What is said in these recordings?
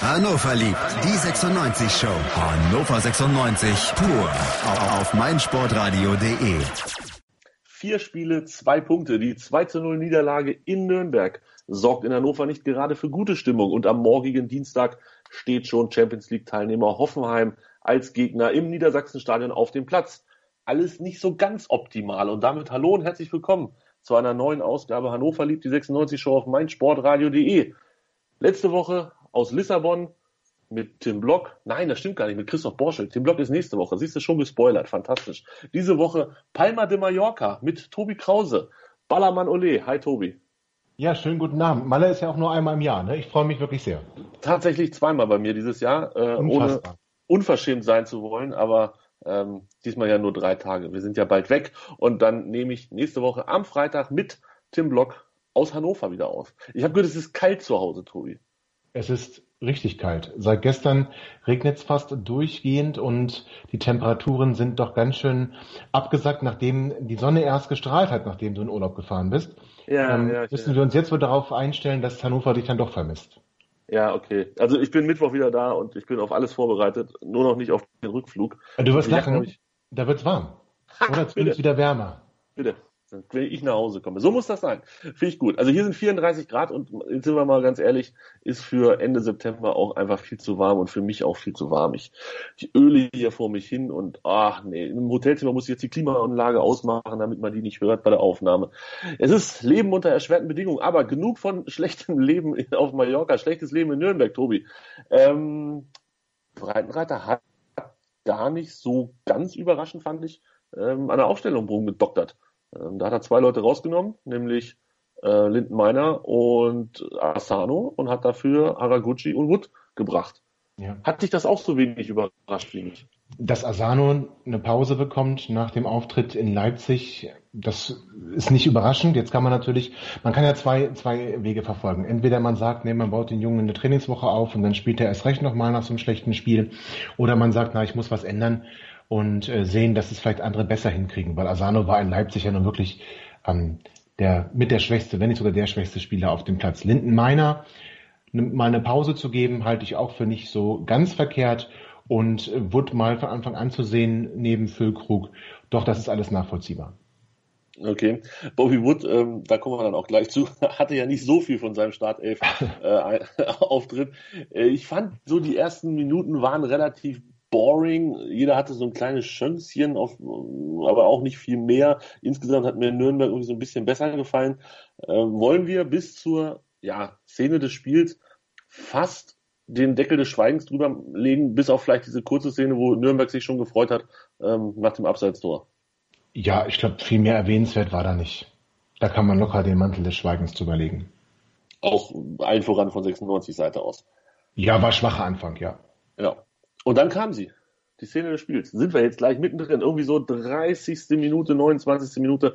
Hannover liebt die 96 Show. Hannover 96 pur auf meinsportradio.de. Vier Spiele, zwei Punkte. Die 2 zu 0 Niederlage in Nürnberg sorgt in Hannover nicht gerade für gute Stimmung. Und am morgigen Dienstag steht schon Champions League Teilnehmer Hoffenheim als Gegner im Niedersachsenstadion auf dem Platz. Alles nicht so ganz optimal. Und damit hallo und herzlich willkommen zu einer neuen Ausgabe Hannover liebt die 96 Show auf meinsportradio.de. Letzte Woche aus Lissabon mit Tim Block. Nein, das stimmt gar nicht, mit Christoph Borschel. Tim Block ist nächste Woche. Siehst du, schon gespoilert. Fantastisch. Diese Woche Palma de Mallorca mit Tobi Krause. Ballermann Ole. Hi, Tobi. Ja, schönen guten Abend. Malle ist ja auch nur einmal im Jahr. Ne? Ich freue mich wirklich sehr. Tatsächlich zweimal bei mir dieses Jahr, äh, ohne unverschämt sein zu wollen, aber ähm, diesmal ja nur drei Tage. Wir sind ja bald weg und dann nehme ich nächste Woche am Freitag mit Tim Block aus Hannover wieder auf. Ich habe gehört, es ist kalt zu Hause, Tobi. Es ist richtig kalt. Seit gestern regnet es fast durchgehend und die Temperaturen sind doch ganz schön abgesackt, nachdem die Sonne erst gestrahlt hat, nachdem du in Urlaub gefahren bist. Ja, ähm, ja, müssen wir uns jetzt wohl darauf einstellen, dass Hannover dich dann doch vermisst. Ja, okay. Also ich bin Mittwoch wieder da und ich bin auf alles vorbereitet, nur noch nicht auf den Rückflug. Du wirst lachen, ich... da wird's warm. Oder zumindest wieder wärmer. Bitte wenn ich nach Hause komme. So muss das sein. Finde ich gut. Also hier sind 34 Grad und jetzt sind wir mal ganz ehrlich, ist für Ende September auch einfach viel zu warm und für mich auch viel zu warm. Ich, ich öle hier vor mich hin und ach nee, im Hotelzimmer muss ich jetzt die Klimaanlage ausmachen, damit man die nicht hört bei der Aufnahme. Es ist Leben unter erschwerten Bedingungen, aber genug von schlechtem Leben auf Mallorca, schlechtes Leben in Nürnberg, Tobi. Ähm, Breitenreiter hat gar nicht so ganz überraschend, fand ich, ähm, an der Aufstellung rumgedoktert. Ähm, da hat er zwei Leute rausgenommen, nämlich äh, Linden Meiner und Asano und hat dafür Haraguchi und Wood gebracht. Ja. Hat dich das auch so wenig überrascht wie mich? Dass Asano eine Pause bekommt nach dem Auftritt in Leipzig, das ist nicht überraschend. Jetzt kann man natürlich, man kann ja zwei, zwei Wege verfolgen. Entweder man sagt, nee, man baut den Jungen eine Trainingswoche auf und dann spielt er erst recht nochmal nach so einem schlechten Spiel. Oder man sagt, na, ich muss was ändern und äh, sehen, dass es vielleicht andere besser hinkriegen, weil Asano war in Leipzig ja nun wirklich ähm, der mit der schwächste, wenn nicht sogar der schwächste Spieler auf dem Platz. Linden Meiner mal eine Pause zu geben, halte ich auch für nicht so ganz verkehrt und äh, Wood mal von Anfang an zu sehen neben Füllkrug, doch das ist alles nachvollziehbar. Okay. Bobby Wood, ähm, da kommen wir dann auch gleich zu, hatte ja nicht so viel von seinem Startelf-Auftritt. Äh, äh, ich fand so die ersten Minuten waren relativ boring. Jeder hatte so ein kleines Schönchen, auf, aber auch nicht viel mehr. Insgesamt hat mir Nürnberg irgendwie so ein bisschen besser gefallen. Äh, wollen wir bis zur ja, Szene des Spiels fast den Deckel des Schweigens drüber legen, bis auf vielleicht diese kurze Szene, wo Nürnberg sich schon gefreut hat ähm, nach dem Abseitstor? Ja, ich glaube, viel mehr erwähnenswert war da nicht. Da kann man locker den Mantel des Schweigens drüber legen. Auch allen voran von 96 Seite aus. Ja, war schwacher Anfang, ja. Ja. Und dann kam sie. Die Szene des Spiels. Sind wir jetzt gleich mittendrin. Irgendwie so 30. Minute, 29. Minute.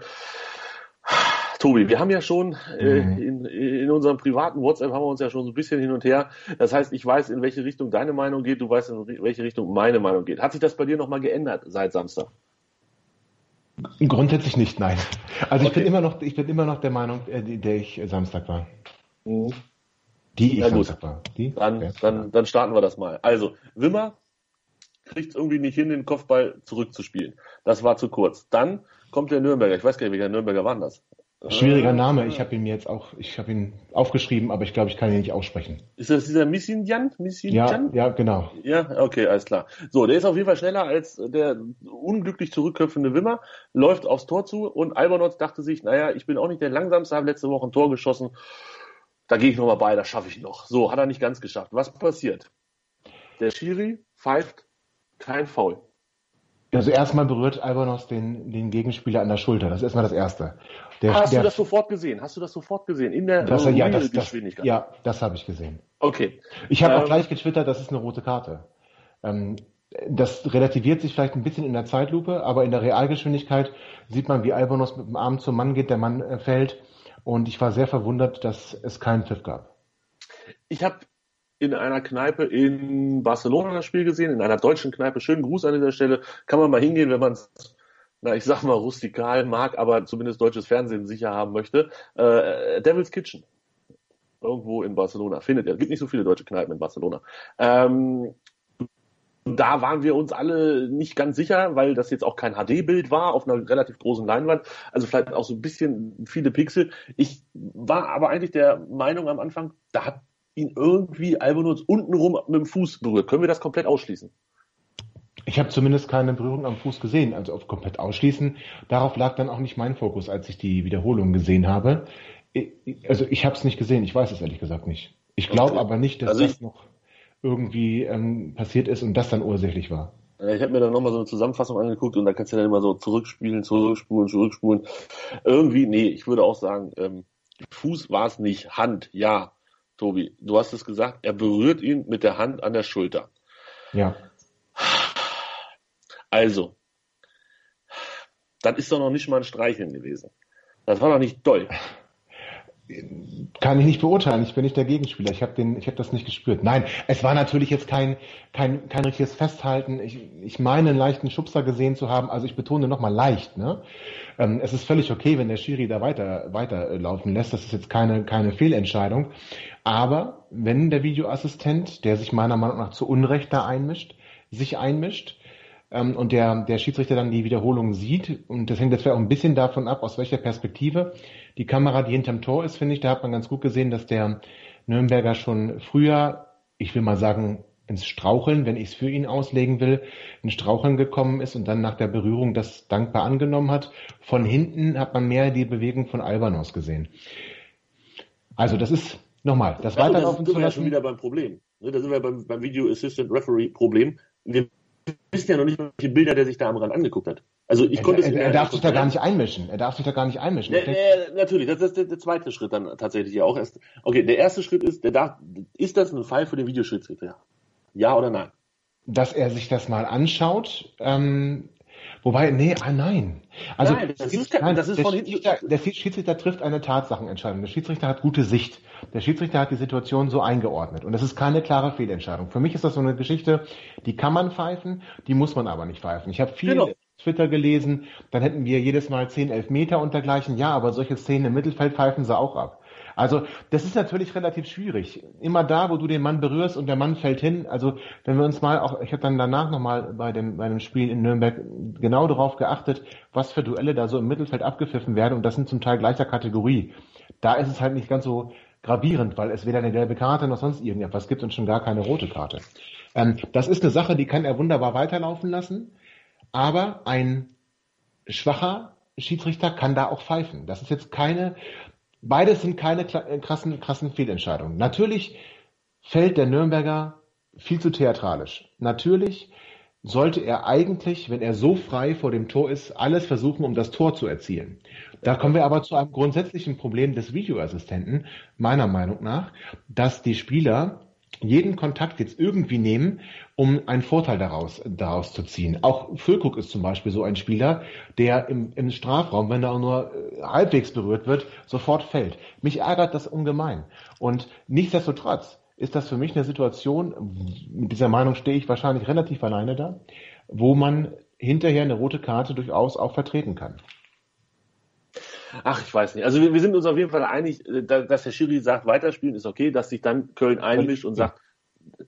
Tobi, wir haben ja schon äh, mhm. in, in unserem privaten WhatsApp haben wir uns ja schon so ein bisschen hin und her. Das heißt, ich weiß, in welche Richtung deine Meinung geht, du weißt, in welche Richtung meine Meinung geht. Hat sich das bei dir nochmal geändert seit Samstag? Grundsätzlich nicht, nein. Also okay. ich bin immer noch, ich bin immer noch der Meinung, äh, der ich Samstag war. Mhm. Die ich war. Die? Dann, ja. dann, dann starten wir das mal. Also, Wimmer kriegt es irgendwie nicht hin, den Kopfball zurückzuspielen. Das war zu kurz. Dann kommt der Nürnberger. Ich weiß gar nicht, welcher Nürnberger war das? Schwieriger Name. Ich habe ihn mir jetzt auch, ich habe ihn aufgeschrieben, aber ich glaube, ich kann ihn nicht aussprechen. Ist das dieser Missinjan? Missinjan? Ja, ja, genau. Ja, okay, alles klar. So, der ist auf jeden Fall schneller als der unglücklich zurückköpfende Wimmer, läuft aufs Tor zu und Albernotz dachte sich, naja, ich bin auch nicht der langsamste, habe letzte Woche ein Tor geschossen. Da gehe ich nochmal bei, das schaffe ich noch. So, hat er nicht ganz geschafft. Was passiert? Der Schiri pfeift kein Foul. Also erstmal berührt Albanos den, den Gegenspieler an der Schulter. Das ist erstmal das Erste. Der, Hast der, du das sofort gesehen? Hast du das sofort gesehen? In der das, ja, das? Das, ja, das habe ich gesehen. Okay. Ich habe ähm, auch gleich getwittert, das ist eine rote Karte. Ähm, das relativiert sich vielleicht ein bisschen in der Zeitlupe, aber in der Realgeschwindigkeit sieht man, wie Albanos mit dem Arm zum Mann geht, der Mann äh, fällt. Und ich war sehr verwundert, dass es keinen Pfiff gab. Ich habe in einer Kneipe in Barcelona das Spiel gesehen, in einer deutschen Kneipe. Schönen Gruß an dieser Stelle. Kann man mal hingehen, wenn man es, na, ich sag mal, rustikal mag, aber zumindest deutsches Fernsehen sicher haben möchte. Äh, Devil's Kitchen. irgendwo in Barcelona. Findet ihr. Es gibt nicht so viele deutsche Kneipen in Barcelona. Ähm, da waren wir uns alle nicht ganz sicher, weil das jetzt auch kein HD-Bild war auf einer relativ großen Leinwand. Also vielleicht auch so ein bisschen viele Pixel. Ich war aber eigentlich der Meinung am Anfang, da hat ihn irgendwie Albonus untenrum mit dem Fuß berührt. Können wir das komplett ausschließen? Ich habe zumindest keine Berührung am Fuß gesehen, also auf komplett ausschließen. Darauf lag dann auch nicht mein Fokus, als ich die Wiederholung gesehen habe. Also ich habe es nicht gesehen, ich weiß es ehrlich gesagt nicht. Ich glaube aber nicht, dass also das noch irgendwie ähm, passiert ist und das dann ursächlich war. Ich habe mir dann nochmal so eine Zusammenfassung angeguckt und da kannst du dann immer so zurückspielen, zurückspulen, zurückspulen. Irgendwie, nee, ich würde auch sagen, ähm, Fuß war es nicht, Hand, ja. Tobi, du hast es gesagt, er berührt ihn mit der Hand an der Schulter. Ja. Also, das ist doch noch nicht mal ein Streicheln gewesen. Das war doch nicht doll. Kann ich nicht beurteilen. Ich bin nicht der Gegenspieler. Ich habe den, ich habe das nicht gespürt. Nein, es war natürlich jetzt kein kein kein richtiges Festhalten. Ich, ich meine einen leichten Schubser gesehen zu haben. Also ich betone nochmal leicht. Ne? Ähm, es ist völlig okay, wenn der Schiri da weiter weiterlaufen lässt. Das ist jetzt keine keine Fehlentscheidung. Aber wenn der Videoassistent, der sich meiner Meinung nach zu Unrecht da einmischt, sich einmischt, ähm, und der, der Schiedsrichter dann die Wiederholung sieht. Und das hängt jetzt auch ein bisschen davon ab, aus welcher Perspektive. Die Kamera, die hinterm Tor ist, finde ich, da hat man ganz gut gesehen, dass der Nürnberger schon früher, ich will mal sagen, ins Straucheln, wenn ich es für ihn auslegen will, ins Straucheln gekommen ist und dann nach der Berührung das dankbar angenommen hat. Von hinten hat man mehr die Bewegung von Albanos gesehen. Also das ist nochmal, das ja, weiterlaufen zu. Das sind wir ja schon wieder beim Problem. Ne, da sind wir beim, beim Video Assistant Referee Problem. Wir wissen ja noch nicht, welche Bilder der sich da am Rand angeguckt hat. Also ich er, konnte er, er darf sich da gar nicht einmischen. Er darf sich da gar nicht einmischen. Ja, ja, natürlich, das ist der, der, zweite Schritt dann tatsächlich ja auch erst. Okay, der erste Schritt ist, der darf, ist das ein Fall für den Videoschiedsrichter? Ja oder nein? Dass er sich das mal anschaut, ähm, Wobei, nee, ah, nein. Also, nein, das ist, nein, das ist der, Schiedsrichter, der Schiedsrichter trifft eine Tatsachenentscheidung. Der Schiedsrichter hat gute Sicht. Der Schiedsrichter hat die Situation so eingeordnet. Und das ist keine klare Fehlentscheidung. Für mich ist das so eine Geschichte, die kann man pfeifen, die muss man aber nicht pfeifen. Ich habe viel genau. Twitter gelesen, dann hätten wir jedes Mal 10, 11 Meter und dergleichen. Ja, aber solche Szenen im Mittelfeld pfeifen sie auch ab. Also das ist natürlich relativ schwierig. Immer da, wo du den Mann berührst und der Mann fällt hin. Also wenn wir uns mal auch, ich habe dann danach nochmal bei dem, bei dem Spiel in Nürnberg genau darauf geachtet, was für Duelle da so im Mittelfeld abgepfiffen werden und das sind zum Teil gleicher Kategorie. Da ist es halt nicht ganz so gravierend, weil es weder eine gelbe Karte noch sonst irgendetwas gibt und schon gar keine rote Karte. Ähm, das ist eine Sache, die kann er wunderbar weiterlaufen lassen, aber ein schwacher Schiedsrichter kann da auch pfeifen. Das ist jetzt keine Beides sind keine äh, krassen, krassen Fehlentscheidungen. Natürlich fällt der Nürnberger viel zu theatralisch. Natürlich sollte er eigentlich, wenn er so frei vor dem Tor ist, alles versuchen, um das Tor zu erzielen. Da kommen wir aber zu einem grundsätzlichen Problem des Videoassistenten, meiner Meinung nach, dass die Spieler jeden Kontakt jetzt irgendwie nehmen, um einen Vorteil daraus, daraus zu ziehen. Auch Füllkrug ist zum Beispiel so ein Spieler, der im, im Strafraum, wenn er auch nur äh, halbwegs berührt wird, sofort fällt. Mich ärgert das ungemein. Und nichtsdestotrotz ist das für mich eine Situation, mit dieser Meinung stehe ich wahrscheinlich relativ alleine da, wo man hinterher eine rote Karte durchaus auch vertreten kann. Ach, ich weiß nicht. Also wir, wir sind uns auf jeden Fall einig, äh, dass der Schiri sagt, weiterspielen ist okay, dass sich dann Köln einmischt und sagt,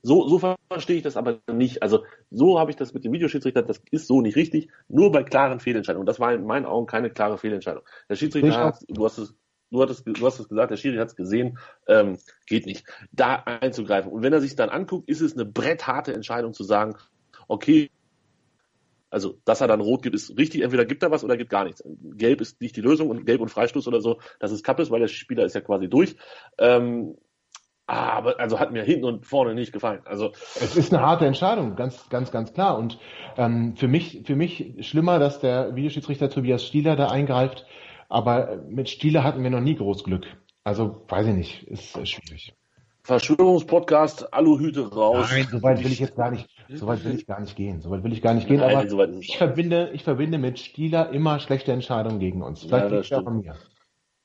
so, so verstehe ich das aber nicht. Also so habe ich das mit dem Videoschiedsrichter, das ist so nicht richtig. Nur bei klaren Fehlentscheidungen. Das war in meinen Augen keine klare Fehlentscheidung. Der Schiedsrichter hat, du hast es, du hattest, du hast es gesagt, der Schiri hat es gesehen, ähm, geht nicht, da einzugreifen. Und wenn er sich dann anguckt, ist es eine brettharte Entscheidung zu sagen, okay, also, dass er dann rot gibt, ist richtig. Entweder gibt er was oder gibt gar nichts. Gelb ist nicht die Lösung und Gelb und Freistoß oder so, das ist Kappes, weil der Spieler ist ja quasi durch. Ähm, aber also hat mir hinten und vorne nicht gefallen. Also es ist eine harte Entscheidung, ganz, ganz, ganz klar. Und ähm, für mich, für mich schlimmer, dass der Videoschiedsrichter Tobias Stieler da eingreift. Aber mit Stieler hatten wir noch nie groß Glück. Also weiß ich nicht, ist schwierig. Verschwörungspodcast, Aluhüte raus. Nein, soweit will ich jetzt gar nicht, soweit will ich gar nicht gehen. Soweit will ich gar nicht gehen, Nein, aber ich verbinde, ich verbinde mit Stieler immer schlechte Entscheidungen gegen uns. Vielleicht ja, liegt das an mir.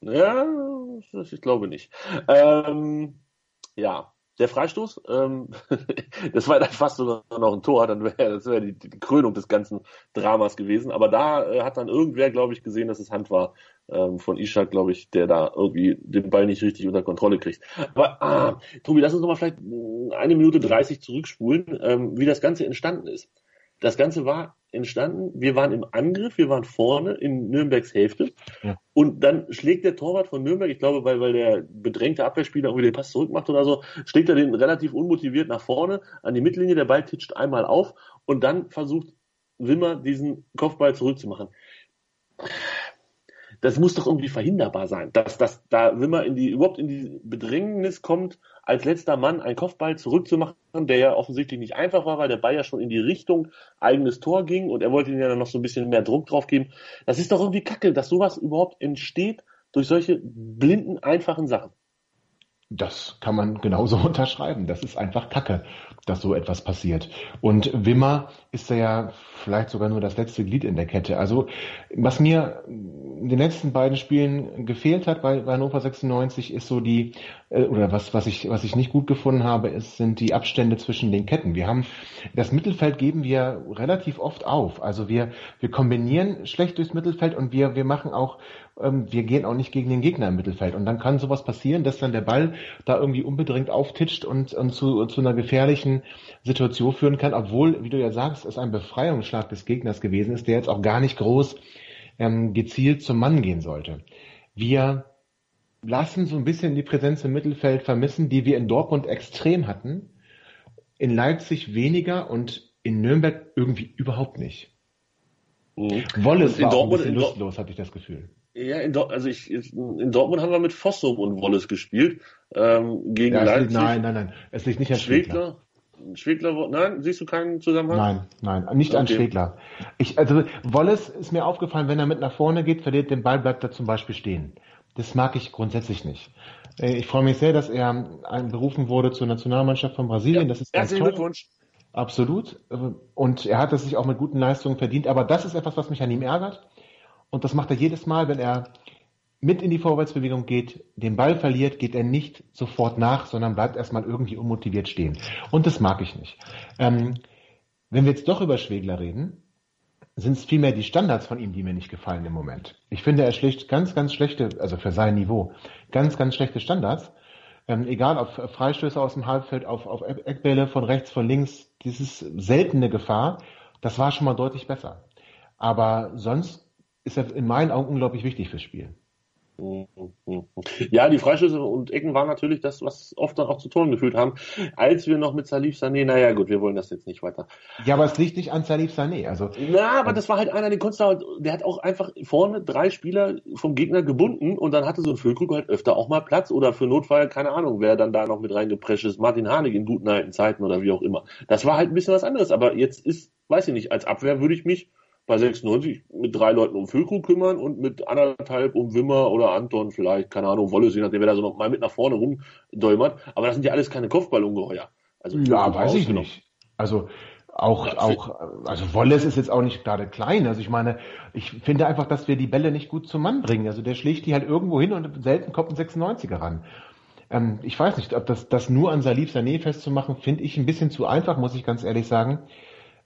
Ja, ich glaube nicht. Ähm, ja, der Freistoß, ähm, das war dann fast sogar noch ein Tor, dann wäre das wäre die, die Krönung des ganzen Dramas gewesen. Aber da äh, hat dann irgendwer, glaube ich, gesehen, dass es Hand war ähm, von Ishak, glaube ich, der da irgendwie den Ball nicht richtig unter Kontrolle kriegt. Aber ah, Tobi, lass uns noch mal vielleicht eine Minute dreißig zurückspulen, ähm, wie das Ganze entstanden ist. Das Ganze war entstanden, wir waren im Angriff, wir waren vorne in Nürnbergs Hälfte ja. und dann schlägt der Torwart von Nürnberg, ich glaube, weil, weil der bedrängte Abwehrspieler irgendwie den Pass zurückmacht oder so, schlägt er den relativ unmotiviert nach vorne an die Mittellinie, der Ball titscht einmal auf und dann versucht Wimmer diesen Kopfball zurückzumachen das muss doch irgendwie verhinderbar sein, dass, dass da Wimmer in die, überhaupt in die Bedrängnis kommt, als letzter Mann einen Kopfball zurückzumachen, der ja offensichtlich nicht einfach war, weil der Ball ja schon in die Richtung eigenes Tor ging und er wollte ihm ja dann noch so ein bisschen mehr Druck drauf geben. Das ist doch irgendwie kacke, dass sowas überhaupt entsteht durch solche blinden, einfachen Sachen. Das kann man genauso unterschreiben. Das ist einfach Kacke, dass so etwas passiert. Und Wimmer ist ja vielleicht sogar nur das letzte Glied in der Kette. Also was mir in den letzten beiden Spielen gefehlt hat bei, bei Hannover 96 ist so die, oder was, was ich, was ich nicht gut gefunden habe, ist, sind die Abstände zwischen den Ketten. Wir haben, das Mittelfeld geben wir relativ oft auf. Also wir, wir kombinieren schlecht durchs Mittelfeld und wir, wir machen auch ähm, wir gehen auch nicht gegen den Gegner im Mittelfeld. Und dann kann sowas passieren, dass dann der Ball da irgendwie unbedingt auftitscht und, und zu, zu einer gefährlichen Situation führen kann, obwohl, wie du ja sagst, es ein Befreiungsschlag des Gegners gewesen ist, der jetzt auch gar nicht groß ähm, gezielt zum Mann gehen sollte. Wir lassen so ein bisschen die Präsenz im Mittelfeld vermissen, die wir in Dortmund extrem hatten, in Leipzig weniger und in Nürnberg irgendwie überhaupt nicht. Mhm. Wallace war Dortmund, ein bisschen lustlos, hatte ich das Gefühl. Ja, in, also ich, in Dortmund haben wir mit Fossum und Wallace gespielt. Ähm, gegen ja, Leipzig. Liegt, nein, nein, nein. Es liegt nicht an Schwegler. Schwegler. Schwegler, nein, siehst du keinen Zusammenhang? Nein, nein, nicht okay. an Schwegler. Ich, also Wallace ist mir aufgefallen, wenn er mit nach vorne geht, verliert den Ball, bleibt er zum Beispiel stehen. Das mag ich grundsätzlich nicht. Äh, ich freue mich sehr, dass er berufen wurde zur Nationalmannschaft von Brasilien. Ja, das ist herzlichen Glückwunsch. Absolut. Und er hat es sich auch mit guten Leistungen verdient. Aber das ist etwas, was mich an ihm ärgert. Und das macht er jedes Mal, wenn er mit in die Vorwärtsbewegung geht, den Ball verliert, geht er nicht sofort nach, sondern bleibt erstmal irgendwie unmotiviert stehen. Und das mag ich nicht. Ähm, wenn wir jetzt doch über Schwegler reden, sind es vielmehr die Standards von ihm, die mir nicht gefallen im Moment. Ich finde, er schlicht ganz, ganz schlechte, also für sein Niveau, ganz, ganz schlechte Standards. Ähm, egal ob Freistöße aus dem Halbfeld, auf, auf Eckbälle von rechts, von links, dieses seltene Gefahr, das war schon mal deutlich besser. Aber sonst ist er in meinen Augen unglaublich wichtig fürs Spiel. Ja, die Freischüsse und Ecken waren natürlich das, was oft dann auch zu Toren geführt haben, als wir noch mit Salif Sané, naja gut, wir wollen das jetzt nicht weiter. Ja, aber es liegt nicht an Salif Sané, also. Na, aber das war halt einer, den konntest halt, der hat auch einfach vorne drei Spieler vom Gegner gebunden und dann hatte so ein Füllkrug halt öfter auch mal Platz oder für Notfall, keine Ahnung, wer dann da noch mit reingeprescht ist, Martin Harnik in guten alten Zeiten oder wie auch immer. Das war halt ein bisschen was anderes, aber jetzt ist, weiß ich nicht, als Abwehr würde ich mich bei 96 mit drei Leuten um Füllkrug kümmern und mit anderthalb um Wimmer oder Anton vielleicht, keine Ahnung, Wolle, je nachdem, wer da so noch mal mit nach vorne rumdäumert. Aber das sind ja alles keine Kopfballungeheuer. Also, ja, weiß ich nicht. Also, auch, auch, also Wallace ist jetzt auch nicht gerade klein. Also ich meine, ich finde einfach, dass wir die Bälle nicht gut zum Mann bringen. Also der schlägt die halt irgendwo hin und selten kommt ein 96er ran. Ähm, ich weiß nicht, ob das, das nur an Salif Sané festzumachen, finde ich ein bisschen zu einfach, muss ich ganz ehrlich sagen.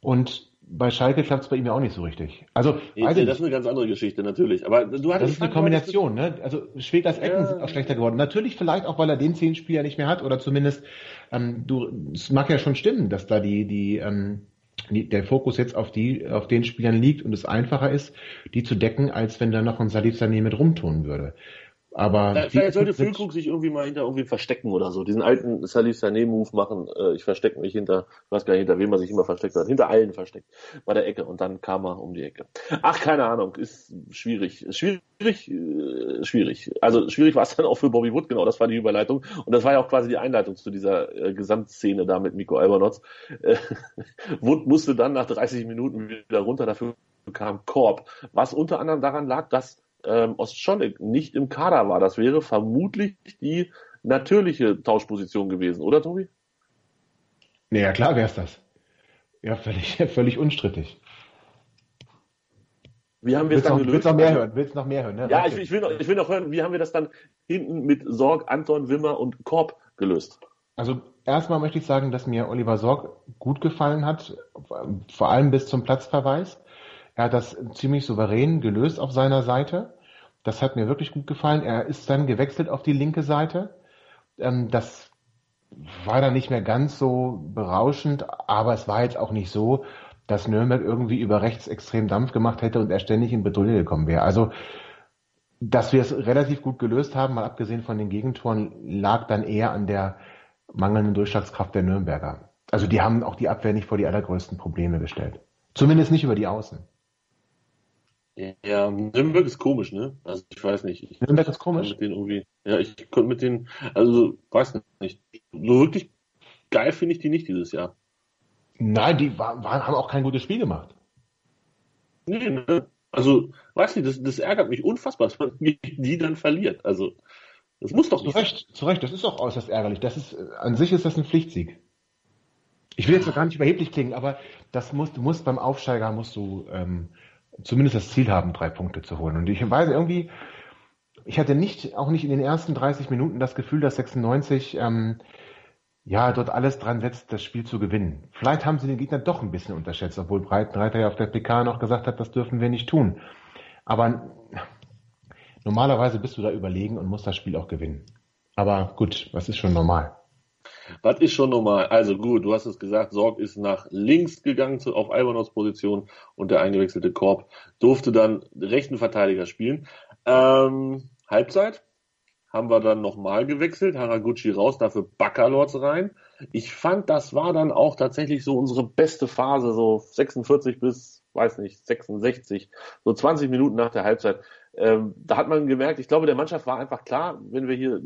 Und bei Schalke klappt es bei ihm ja auch nicht so richtig. Also, nee, das ist eine ganz andere Geschichte, natürlich. Aber du hattest das ist eine Kombination, ne? Also Schwegers Ecken ja. sind auch schlechter geworden. Natürlich vielleicht auch, weil er den zehn Spieler nicht mehr hat oder zumindest, ähm, du, es mag ja schon stimmen, dass da die, die, ähm, die, der Fokus jetzt auf die, auf den Spielern liegt und es einfacher ist, die zu decken, als wenn da noch ein Salif Sané mit rumtun würde. Aber vielleicht sollte Füllkrug sich irgendwie mal hinter irgendwie verstecken oder so. Diesen alten Salih Sané Move machen. Äh, ich verstecke mich hinter, ich weiß gar nicht, hinter wem er sich immer versteckt hat. Hinter allen versteckt. Bei der Ecke. Und dann kam er um die Ecke. Ach, keine Ahnung. Ist schwierig. Schwierig, äh, schwierig. Also schwierig war es dann auch für Bobby Wood, genau. Das war die Überleitung. Und das war ja auch quasi die Einleitung zu dieser äh, Gesamtszene da mit Miko Albernotz. Äh, Wood musste dann nach 30 Minuten wieder runter. Dafür kam Korb. Was unter anderem daran lag, dass ähm, Ostscholek nicht im Kader war. Das wäre vermutlich die natürliche Tauschposition gewesen, oder Tobi? Naja, klar wäre es das. Ja, völlig, völlig unstrittig. Wie haben wir es dann noch, gelöst? Willst noch mehr hören? Willst noch mehr hören? Ne? Ja, ich, ich, will noch, ich will noch hören, wie haben wir das dann hinten mit Sorg, Anton, Wimmer und Korb gelöst? Also erstmal möchte ich sagen, dass mir Oliver Sorg gut gefallen hat, vor allem bis zum Platzverweis. Er hat das ziemlich souverän gelöst auf seiner Seite. Das hat mir wirklich gut gefallen. Er ist dann gewechselt auf die linke Seite. Ähm, das war dann nicht mehr ganz so berauschend, aber es war jetzt auch nicht so, dass Nürnberg irgendwie über rechts extrem Dampf gemacht hätte und er ständig in Bedrohung gekommen wäre. Also, dass wir es relativ gut gelöst haben, mal abgesehen von den Gegentoren, lag dann eher an der mangelnden Durchschlagskraft der Nürnberger. Also die haben auch die Abwehr nicht vor die allergrößten Probleme gestellt. Zumindest nicht über die Außen. Ja, Nürnberg ist komisch, ne? Also ich weiß nicht. Ich Nürnberg ist komisch. Mit denen irgendwie, ja, ich konnte mit denen, also weiß nicht. So wirklich geil finde ich die nicht dieses Jahr. Nein, die waren, haben auch kein gutes Spiel gemacht. Nee, ne? Also, weiß nicht, das, das ärgert mich unfassbar, dass man die dann verliert. Also, das muss doch nicht. Zu Recht, zu Recht, das ist auch äußerst ärgerlich. Das ist, an sich ist das ein Pflichtsieg. Ich will jetzt noch gar nicht überheblich klingen, aber das musst, du musst beim Aufsteiger musst du ähm, zumindest das Ziel haben, drei Punkte zu holen. Und ich weiß irgendwie, ich hatte nicht, auch nicht in den ersten 30 Minuten das Gefühl, dass 96 ähm, ja dort alles dran setzt, das Spiel zu gewinnen. Vielleicht haben sie den Gegner doch ein bisschen unterschätzt, obwohl Breitenreiter ja auf der PK noch gesagt hat, das dürfen wir nicht tun. Aber normalerweise bist du da überlegen und musst das Spiel auch gewinnen. Aber gut, was ist schon normal? Was ist schon normal? Also gut, du hast es gesagt, Sorg ist nach links gegangen zu, auf Albanos Position und der eingewechselte Korb durfte dann rechten Verteidiger spielen. Ähm, Halbzeit haben wir dann nochmal gewechselt, Haraguchi raus, dafür Baccalords rein. Ich fand, das war dann auch tatsächlich so unsere beste Phase, so 46 bis, weiß nicht, 66, so 20 Minuten nach der Halbzeit. Ähm, da hat man gemerkt, ich glaube, der Mannschaft war einfach klar, wenn wir hier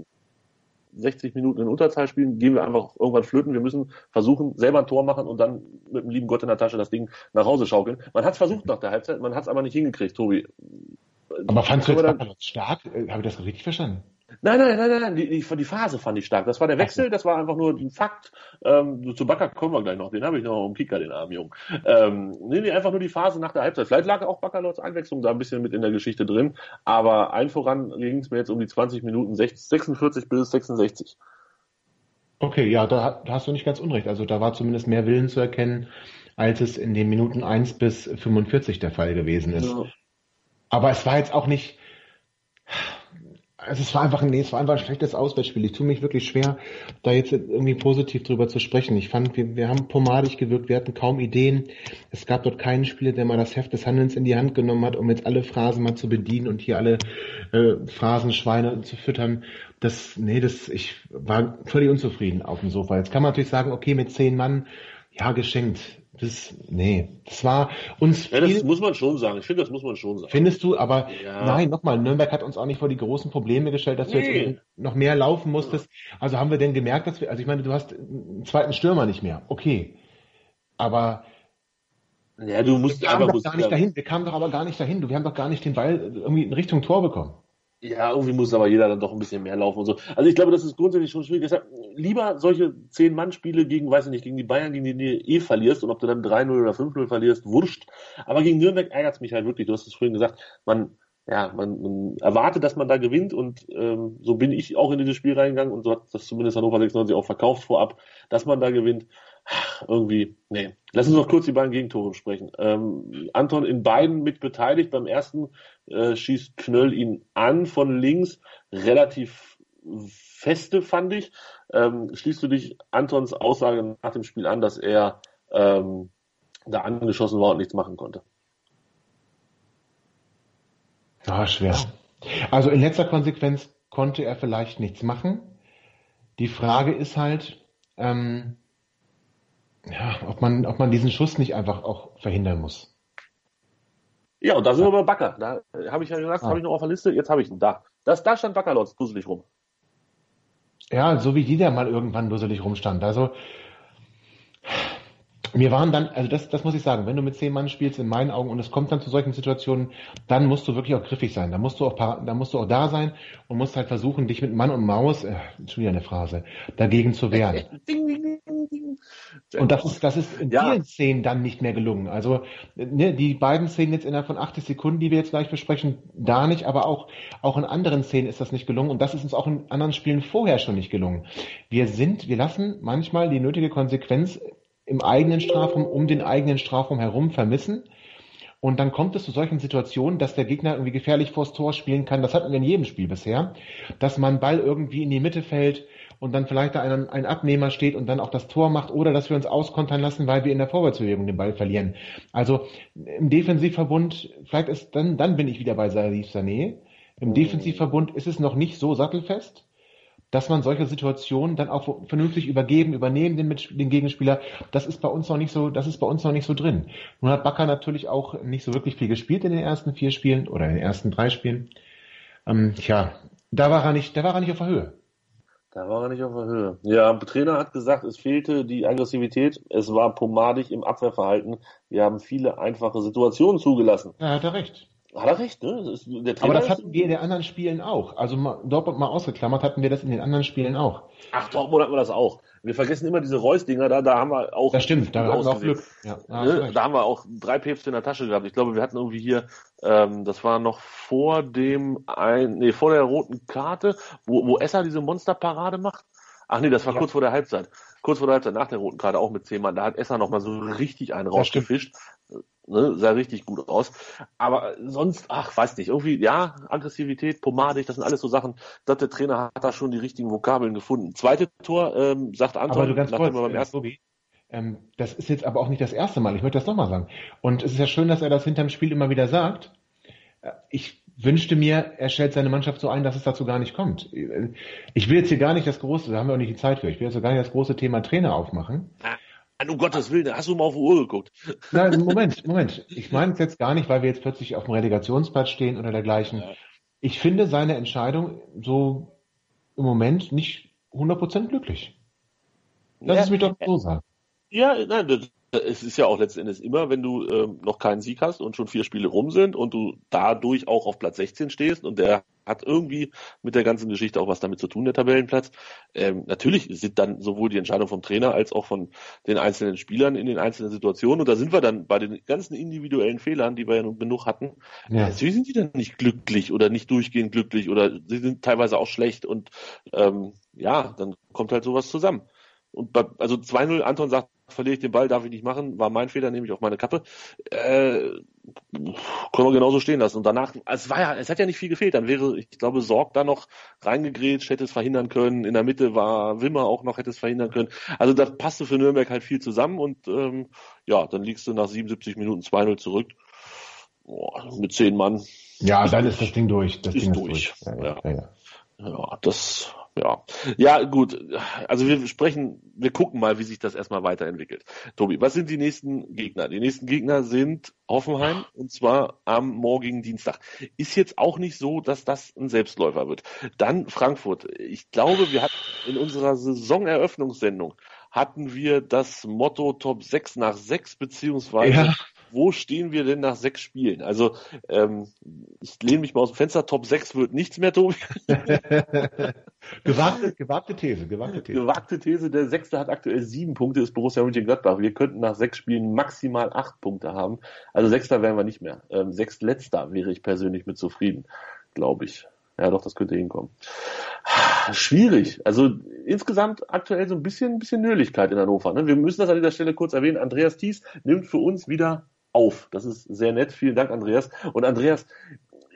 60 Minuten in Unterzahl spielen, gehen wir einfach irgendwann flöten. Wir müssen versuchen, selber ein Tor machen und dann mit dem lieben Gott in der Tasche das Ding nach Hause schaukeln. Man hat es versucht nach der Halbzeit, man hat es aber nicht hingekriegt, Tobi. Aber fandst du jetzt dann, stark? Äh, habe ich das richtig verstanden? Nein, nein, nein, nein, die, die, die Phase fand ich stark. Das war der Wechsel, das war einfach nur ein Fakt. Ähm, zu Bakker kommen wir gleich noch, den habe ich noch im Kicker, den armen Jungen. Ähm, nee, nee, einfach nur die Phase nach der Halbzeit. Vielleicht lag auch Backerlots Einwechslung da ein bisschen mit in der Geschichte drin, aber ein voran ging es mir jetzt um die 20 Minuten 46 bis 66. Okay, ja, da, da hast du nicht ganz unrecht. Also da war zumindest mehr Willen zu erkennen, als es in den Minuten 1 bis 45 der Fall gewesen ist. Ja. Aber es war jetzt auch nicht, also es war einfach, nee, es war einfach ein schlechtes Auswärtsspiel. Ich tue mich wirklich schwer, da jetzt irgendwie positiv drüber zu sprechen. Ich fand, wir, wir haben pomadig gewirkt, wir hatten kaum Ideen. Es gab dort keinen Spieler, der mal das Heft des Handelns in die Hand genommen hat, um jetzt alle Phrasen mal zu bedienen und hier alle äh, Phrasenschweine zu füttern. Das, nee, das, ich war völlig unzufrieden auf dem Sofa. Jetzt kann man natürlich sagen, okay, mit zehn Mann, ja, geschenkt. Das, nee, das war uns. Ja, das muss man schon sagen. Ich finde, das muss man schon sagen. Findest du, aber ja. nein, nochmal, Nürnberg hat uns auch nicht vor die großen Probleme gestellt, dass nee. du jetzt noch mehr laufen musstest. Also haben wir denn gemerkt, dass wir, also ich meine, du hast einen zweiten Stürmer nicht mehr. Okay. Aber ja, du musst wir kamen doch gar nicht dahin. Wir kamen doch aber gar nicht dahin. Wir haben doch gar nicht den Ball irgendwie in Richtung Tor bekommen. Ja, irgendwie muss aber jeder dann doch ein bisschen mehr laufen und so. Also ich glaube, das ist grundsätzlich schon schwierig. Deshalb lieber solche Zehn-Mann-Spiele gegen, weiß ich nicht, gegen die Bayern, gegen die du eh verlierst und ob du dann 3-0 oder 5-0 verlierst, wurscht. Aber gegen Nürnberg ärgert es mich halt wirklich. Du hast es vorhin gesagt, man, ja, man, man erwartet, dass man da gewinnt und ähm, so bin ich auch in dieses Spiel reingegangen und so hat das zumindest Hannover 96 auch verkauft vorab, dass man da gewinnt irgendwie, nee. Lass uns noch kurz die beiden Gegentore besprechen. Ähm, Anton in beiden mit beteiligt. Beim ersten äh, schießt Knöll ihn an von links. Relativ feste, fand ich. Ähm, schließt du dich Antons Aussage nach dem Spiel an, dass er ähm, da angeschossen war und nichts machen konnte? Ja, schwer. Also in letzter Konsequenz konnte er vielleicht nichts machen. Die Frage ist halt, ähm, ja, ob man, ob man diesen Schuss nicht einfach auch verhindern muss. Ja, und da sind wir bei Backer. Da habe ich ja gesagt, ah. habe ich noch auf der Liste, jetzt habe ich ihn da. Das, da stand Backer Lotz dusselig rum. Ja, so wie die da mal irgendwann dusselig rumstand. Also, wir waren dann, also das, das muss ich sagen, wenn du mit zehn Mann spielst, in meinen Augen, und es kommt dann zu solchen Situationen, dann musst du wirklich auch griffig sein. Da musst du auch, da musst du auch da sein und musst halt versuchen, dich mit Mann und Maus, äh, schon wieder eine Phrase, dagegen zu wehren. Und das ist, das ist in ja. vielen Szenen dann nicht mehr gelungen. Also ne, die beiden Szenen jetzt innerhalb von 80 Sekunden, die wir jetzt gleich besprechen, da nicht, aber auch, auch in anderen Szenen ist das nicht gelungen. Und das ist uns auch in anderen Spielen vorher schon nicht gelungen. Wir sind, wir lassen manchmal die nötige Konsequenz im eigenen Strafraum, um den eigenen Strafraum herum vermissen. Und dann kommt es zu solchen Situationen, dass der Gegner irgendwie gefährlich vors Tor spielen kann. Das hatten wir in jedem Spiel bisher, dass man Ball irgendwie in die Mitte fällt und dann vielleicht da ein, ein Abnehmer steht und dann auch das Tor macht oder dass wir uns auskontern lassen, weil wir in der Vorwärtsbewegung den Ball verlieren. Also im Defensivverbund, vielleicht ist dann, dann bin ich wieder bei Salif Sané. Im Defensivverbund ist es noch nicht so sattelfest dass man solche Situationen dann auch vernünftig übergeben, übernehmen den, den Gegenspieler. Das ist bei uns noch nicht so, das ist bei uns noch nicht so drin. Nun hat Bakker natürlich auch nicht so wirklich viel gespielt in den ersten vier Spielen oder in den ersten drei Spielen. Ähm, tja, da war er nicht, da war er nicht auf der Höhe. Da war er nicht auf der Höhe. Ja, der Trainer hat gesagt, es fehlte die Aggressivität. Es war pomadig im Abwehrverhalten. Wir haben viele einfache Situationen zugelassen. Ja, hat er recht. Hat er recht, ne? Das Aber das hatten wir in den anderen Spielen auch. Also mal, Dortmund mal ausgeklammert hatten wir das in den anderen Spielen auch. Ach, Dortmund hatten wir das auch. Wir vergessen immer diese Reus-Dinger, da, da haben wir auch. Das stimmt, da haben wir auch Glück. Ja, ne? Da haben wir auch drei Päpste in der Tasche gehabt. Ich glaube, wir hatten irgendwie hier, ähm, das war noch vor dem, ein, nee, vor der roten Karte, wo, wo Esser diese Monsterparade macht. Ach nee, das war ja. kurz vor der Halbzeit. Kurz vor der Halbzeit, nach der roten Karte, auch mit zehn Mann. Da hat Esser nochmal so richtig einen rausgefischt. Ne, sah richtig gut aus. Aber sonst, ach, weiß nicht, irgendwie, ja, Aggressivität, pomadig, das sind alles so Sachen. dass der Trainer hat da schon die richtigen Vokabeln gefunden. Zweite Tor, ähm, sagt Anton, aber du ganz kurz, beim äh, ersten Tobi, ähm, das ist jetzt aber auch nicht das erste Mal, ich möchte das nochmal sagen. Und es ist ja schön, dass er das hinterm Spiel immer wieder sagt. Äh, ich wünschte mir, er stellt seine Mannschaft so ein, dass es dazu gar nicht kommt. Ich will jetzt hier gar nicht das große, da haben wir auch nicht die Zeit für, ich will jetzt so gar nicht das große Thema Trainer aufmachen. Ah. Um Gottes Willen, hast du mal auf die Uhr geguckt? Nein, Moment, Moment. Ich meine es jetzt gar nicht, weil wir jetzt plötzlich auf dem Relegationsplatz stehen oder dergleichen. Ja. Ich finde seine Entscheidung so im Moment nicht 100% glücklich. Lass ja, es mich doch so sagen. Ja, nein, das, es ist ja auch letzten Endes immer, wenn du ähm, noch keinen Sieg hast und schon vier Spiele rum sind und du dadurch auch auf Platz 16 stehst und der hat irgendwie mit der ganzen Geschichte auch was damit zu tun, der Tabellenplatz. Ähm, natürlich sind dann sowohl die Entscheidung vom Trainer als auch von den einzelnen Spielern in den einzelnen Situationen. Und da sind wir dann bei den ganzen individuellen Fehlern, die wir ja nun genug hatten. Ja. Natürlich sind die dann nicht glücklich oder nicht durchgehend glücklich oder sie sind teilweise auch schlecht. Und ähm, ja, dann kommt halt sowas zusammen. Und bei, also 2-0, Anton sagt, verliere ich den Ball, darf ich nicht machen, war mein Fehler, nehme ich auf meine Kappe. Äh, können wir genauso stehen lassen. Und danach, es war ja, es hat ja nicht viel gefehlt. Dann wäre, ich glaube, Sorg da noch reingegrätscht, hätte es verhindern können. In der Mitte war Wimmer auch noch, hätte es verhindern können. Also das passte für Nürnberg halt viel zusammen und ähm, ja, dann liegst du nach 77 Minuten 2-0 zurück. Boah, mit zehn Mann. Ja, dann ist das Ding durch. Das ist Ding ist durch. durch. Ja, ja, ja. ja, das ja, ja, gut. Also wir sprechen, wir gucken mal, wie sich das erstmal weiterentwickelt. Tobi, was sind die nächsten Gegner? Die nächsten Gegner sind Hoffenheim und zwar am morgigen Dienstag. Ist jetzt auch nicht so, dass das ein Selbstläufer wird. Dann Frankfurt. Ich glaube, wir hatten in unserer Saisoneröffnungssendung hatten wir das Motto Top 6 nach 6 beziehungsweise ja wo stehen wir denn nach sechs Spielen? Also ähm, ich lehne mich mal aus dem Fenster, Top 6 wird nichts mehr, Tobi. gewagte, gewagte These, gewagte These. Gewagte These, der Sechste hat aktuell sieben Punkte, ist Borussia Mönchengladbach. Wir könnten nach sechs Spielen maximal acht Punkte haben. Also Sechster wären wir nicht mehr. Ähm, Sechstletzter wäre ich persönlich mit zufrieden, glaube ich. Ja, doch, das könnte hinkommen. Schwierig. Also insgesamt aktuell so ein bisschen, ein bisschen Nöligkeit in Hannover. Ne? Wir müssen das an dieser Stelle kurz erwähnen. Andreas Thies nimmt für uns wieder auf. Das ist sehr nett. Vielen Dank, Andreas. Und Andreas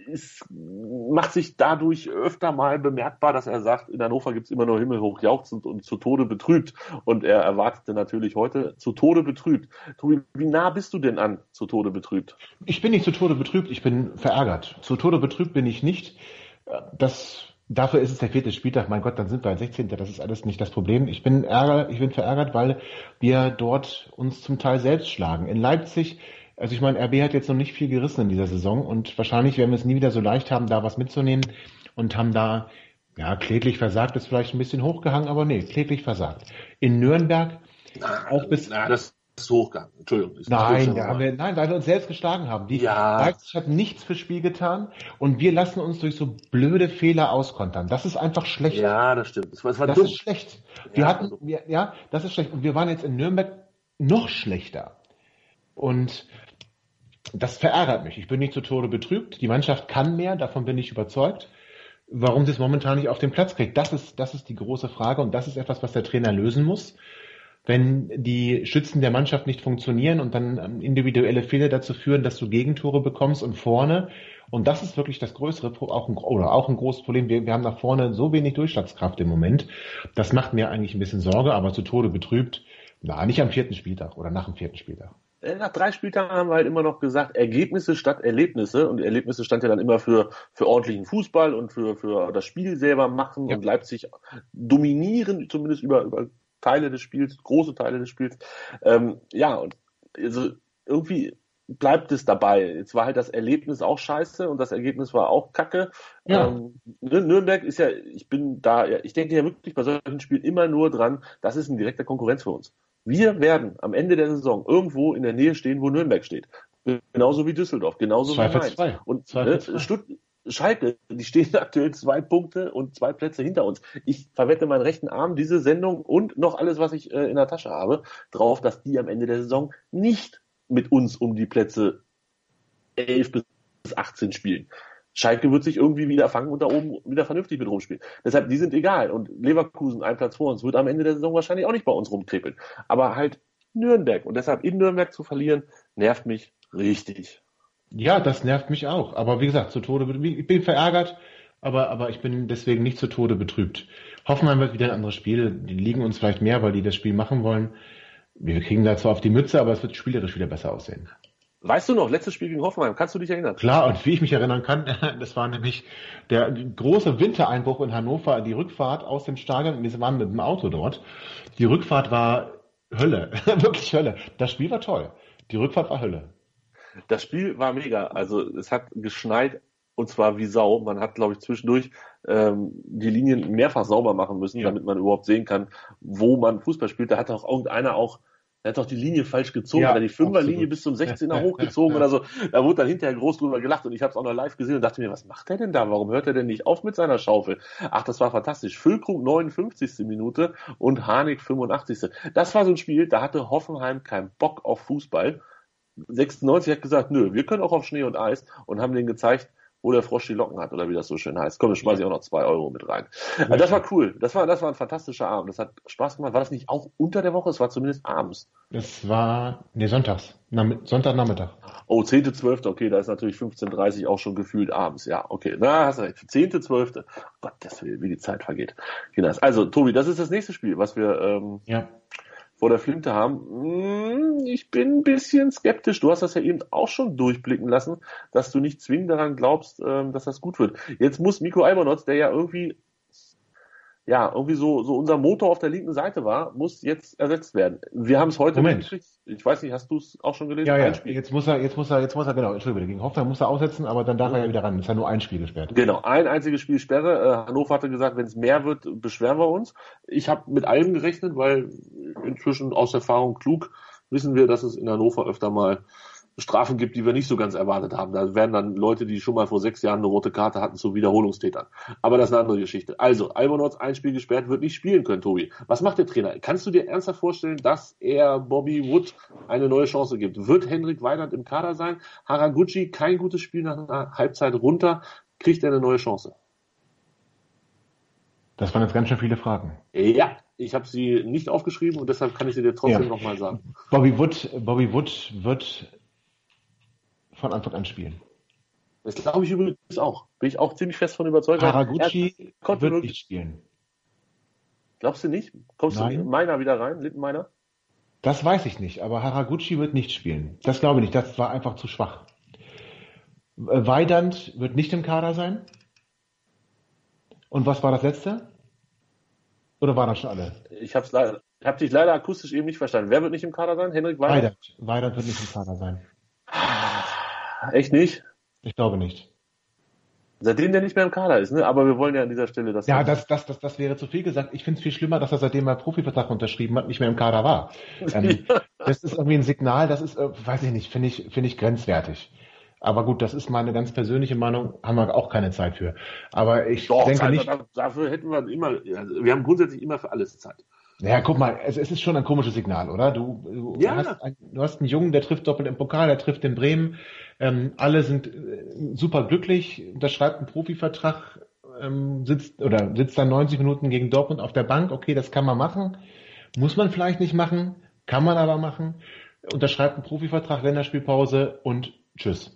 ist, macht sich dadurch öfter mal bemerkbar, dass er sagt, in Hannover gibt's immer nur himmelhoch jauchzend und zu Tode betrübt. Und er erwartete natürlich heute zu Tode betrübt. Tobi, wie nah bist du denn an zu Tode betrübt? Ich bin nicht zu Tode betrübt, ich bin verärgert. Zu Tode betrübt bin ich nicht. Das Dafür ist es der vierte Spieltag. Mein Gott, dann sind wir ein 16. Das ist alles nicht das Problem. Ich bin ärger, ich bin verärgert, weil wir dort uns zum Teil selbst schlagen. In Leipzig also ich meine, RB hat jetzt noch nicht viel gerissen in dieser Saison und wahrscheinlich werden wir es nie wieder so leicht haben, da was mitzunehmen und haben da, ja, kläglich versagt, ist vielleicht ein bisschen hochgehangen, aber nee, kläglich versagt. In Nürnberg na, auch bis... Na, das ist hochgegangen, Entschuldigung. Nein, da wir, nein, weil wir uns selbst geschlagen haben. Die ja. Leipzig hat nichts fürs Spiel getan und wir lassen uns durch so blöde Fehler auskontern. Das ist einfach schlecht. Ja, das stimmt. Das, war, das, das ist schlecht. Wir ja, hatten, wir, ja, das ist schlecht. Und wir waren jetzt in Nürnberg noch schlechter. Und das verärgert mich. Ich bin nicht zu Tode betrübt. Die Mannschaft kann mehr, davon bin ich überzeugt. Warum sie es momentan nicht auf den Platz kriegt, das ist, das ist die große Frage und das ist etwas, was der Trainer lösen muss. Wenn die Schützen der Mannschaft nicht funktionieren und dann ähm, individuelle Fehler dazu führen, dass du Gegentore bekommst und vorne, und das ist wirklich das größere, auch ein, oder auch ein großes Problem, wir, wir haben nach vorne so wenig Durchschlagskraft im Moment. Das macht mir eigentlich ein bisschen Sorge, aber zu Tode betrübt, na, nicht am vierten Spieltag oder nach dem vierten Spieltag. Äh, nach drei Spieltagen haben wir halt immer noch gesagt, Ergebnisse statt Erlebnisse. Und Erlebnisse stand ja dann immer für, für ordentlichen Fußball und für, für das Spiel selber machen ja. und Leipzig dominieren, zumindest über, über Teile des Spiels, große Teile des Spiels. Ähm, ja, und also irgendwie bleibt es dabei. Jetzt war halt das Erlebnis auch scheiße und das Ergebnis war auch kacke. Ja. Ähm, Nürnberg ist ja, ich bin da, ich denke ja wirklich bei solchen Spielen immer nur dran, das ist ein direkter Konkurrenz für uns. Wir werden am Ende der Saison irgendwo in der Nähe stehen, wo Nürnberg steht. Genauso wie Düsseldorf, genauso wie Mainz. Zwei. Und zwei ne, Stutt Schalke, die stehen aktuell zwei Punkte und zwei Plätze hinter uns. Ich verwette meinen rechten Arm, diese Sendung und noch alles, was ich äh, in der Tasche habe, drauf, dass die am Ende der Saison nicht mit uns um die Plätze 11 bis 18 spielen. Schalke wird sich irgendwie wieder fangen und da oben wieder vernünftig mit rumspielen. Deshalb, die sind egal. Und Leverkusen, ein Platz vor uns, wird am Ende der Saison wahrscheinlich auch nicht bei uns rumtrippeln. Aber halt Nürnberg. Und deshalb in Nürnberg zu verlieren, nervt mich richtig. Ja, das nervt mich auch. Aber wie gesagt, zu Tode, ich bin verärgert, aber, aber ich bin deswegen nicht zu Tode betrübt. Hoffenheim wird wieder ein anderes Spiel. Die liegen uns vielleicht mehr, weil die das Spiel machen wollen. Wir kriegen da zwar auf die Mütze, aber es wird spielerisch wieder besser aussehen. Weißt du noch, letztes Spiel gegen Hoffenheim, kannst du dich erinnern? Klar, und wie ich mich erinnern kann, das war nämlich der große Wintereinbruch in Hannover, die Rückfahrt aus dem Stadion, wir waren mit dem Auto dort. Die Rückfahrt war Hölle, wirklich Hölle. Das Spiel war toll. Die Rückfahrt war Hölle. Das Spiel war mega. Also es hat geschneit und zwar wie Sau. Man hat, glaube ich, zwischendurch ähm, die Linien mehrfach sauber machen müssen, ja. damit man überhaupt sehen kann, wo man Fußball spielt. Da hat auch irgendeiner auch er hat doch die Linie falsch gezogen, ja, oder die Fünferlinie bis zum 16er hochgezogen oder so. Da wurde dann hinterher groß drüber gelacht und ich habe es auch noch live gesehen und dachte mir, was macht er denn da? Warum hört er denn nicht auf mit seiner Schaufel? Ach, das war fantastisch. Füllkrug 59. Minute und Harnik 85. Das war so ein Spiel, da hatte Hoffenheim keinen Bock auf Fußball. 96 hat gesagt, nö, wir können auch auf Schnee und Eis und haben denen gezeigt, wo der Frosch die Locken hat oder wie das so schön heißt. Komm, da schmeiße ich auch noch zwei Euro mit rein. Also das war cool. Das war, das war ein fantastischer Abend. Das hat Spaß gemacht. War das nicht auch unter der Woche? Es war zumindest abends. Es war, nee, sonntags. Sonntagnachmittag. Oh, 10.12. Okay, da ist natürlich 15.30 auch schon gefühlt abends. Ja, okay. Na, hast du recht. 10.12. Gott, das will, wie die Zeit vergeht. Genau. Also, Tobi, das ist das nächste Spiel, was wir, ähm, ja vor der Flinte haben. Hm, ich bin ein bisschen skeptisch. Du hast das ja eben auch schon durchblicken lassen, dass du nicht zwingend daran glaubst, ähm, dass das gut wird. Jetzt muss Miko Albonotz, der ja irgendwie ja, irgendwie so, so unser Motor auf der linken Seite war, muss jetzt ersetzt werden. Wir haben es heute Moment. Gekriegt. Ich weiß nicht, hast du es auch schon gelesen? Ja, ja. Jetzt muss er, jetzt muss er, jetzt muss er, genau, Entschuldigung, gegen Hoffenheim muss er aussetzen, aber dann darf mhm. er ja wieder ran. Es ist ja nur ein Spiel gesperrt. Genau, ein einziges Spiel Sperre. Äh, Hannover hatte gesagt, wenn es mehr wird, beschweren wir uns. Ich habe mit allem gerechnet, weil inzwischen aus Erfahrung klug wissen wir, dass es in Hannover öfter mal Strafen gibt, die wir nicht so ganz erwartet haben. Da werden dann Leute, die schon mal vor sechs Jahren eine rote Karte hatten, zu Wiederholungstätern. Aber das ist eine andere Geschichte. Also, Albonotz ein Spiel gesperrt, wird nicht spielen können, Tobi. Was macht der Trainer? Kannst du dir ernsthaft vorstellen, dass er Bobby Wood eine neue Chance gibt? Wird Henrik Weidand im Kader sein? Haraguchi kein gutes Spiel nach einer Halbzeit runter. Kriegt er eine neue Chance? Das waren jetzt ganz schön viele Fragen. Ja, ich habe sie nicht aufgeschrieben und deshalb kann ich sie dir trotzdem ja. nochmal sagen. Bobby Wood, Bobby Wood wird von Anfang an spielen. Das glaube ich übrigens auch. Bin ich auch ziemlich fest von überzeugt. Haraguchi wird nicht spielen. Glaubst du nicht? Kommst Nein. du meiner wieder rein, Littenmeiner? Das weiß ich nicht, aber Haraguchi wird nicht spielen. Das glaube ich nicht. Das war einfach zu schwach. Weidand wird nicht im Kader sein. Und was war das letzte? Oder waren das schon alle? Ich habe hab dich leider akustisch eben nicht verstanden. Wer wird nicht im Kader sein? Henrik Weidand? Weidand, Weidand wird nicht im Kader sein. Echt nicht? Ich glaube nicht. Seitdem der nicht mehr im Kader ist, ne? Aber wir wollen ja an dieser Stelle das. Ja, das, das, das, das wäre zu viel gesagt. Ich finde es viel schlimmer, dass er seitdem er Profivertrag unterschrieben hat, nicht mehr im Kader war. Ähm, ja. Das ist irgendwie ein Signal, das ist, äh, weiß ich nicht, finde ich, finde ich grenzwertig. Aber gut, das ist meine ganz persönliche Meinung, haben wir auch keine Zeit für. Aber ich Doch, denke Zeit, nicht. Dafür hätten wir immer, also wir haben grundsätzlich immer für alles Zeit. Ja, guck mal, es, es ist schon ein komisches Signal, oder? Du, du, Ja. hast, ein, du hast einen Jungen, der trifft doppelt im Pokal, der trifft in Bremen. Ähm, alle sind äh, super glücklich, unterschreibt einen Profivertrag, ähm, sitzt oder sitzt dann 90 Minuten gegen Dortmund auf der Bank. Okay, das kann man machen. Muss man vielleicht nicht machen, kann man aber machen. Unterschreibt einen Profivertrag, Länderspielpause und tschüss.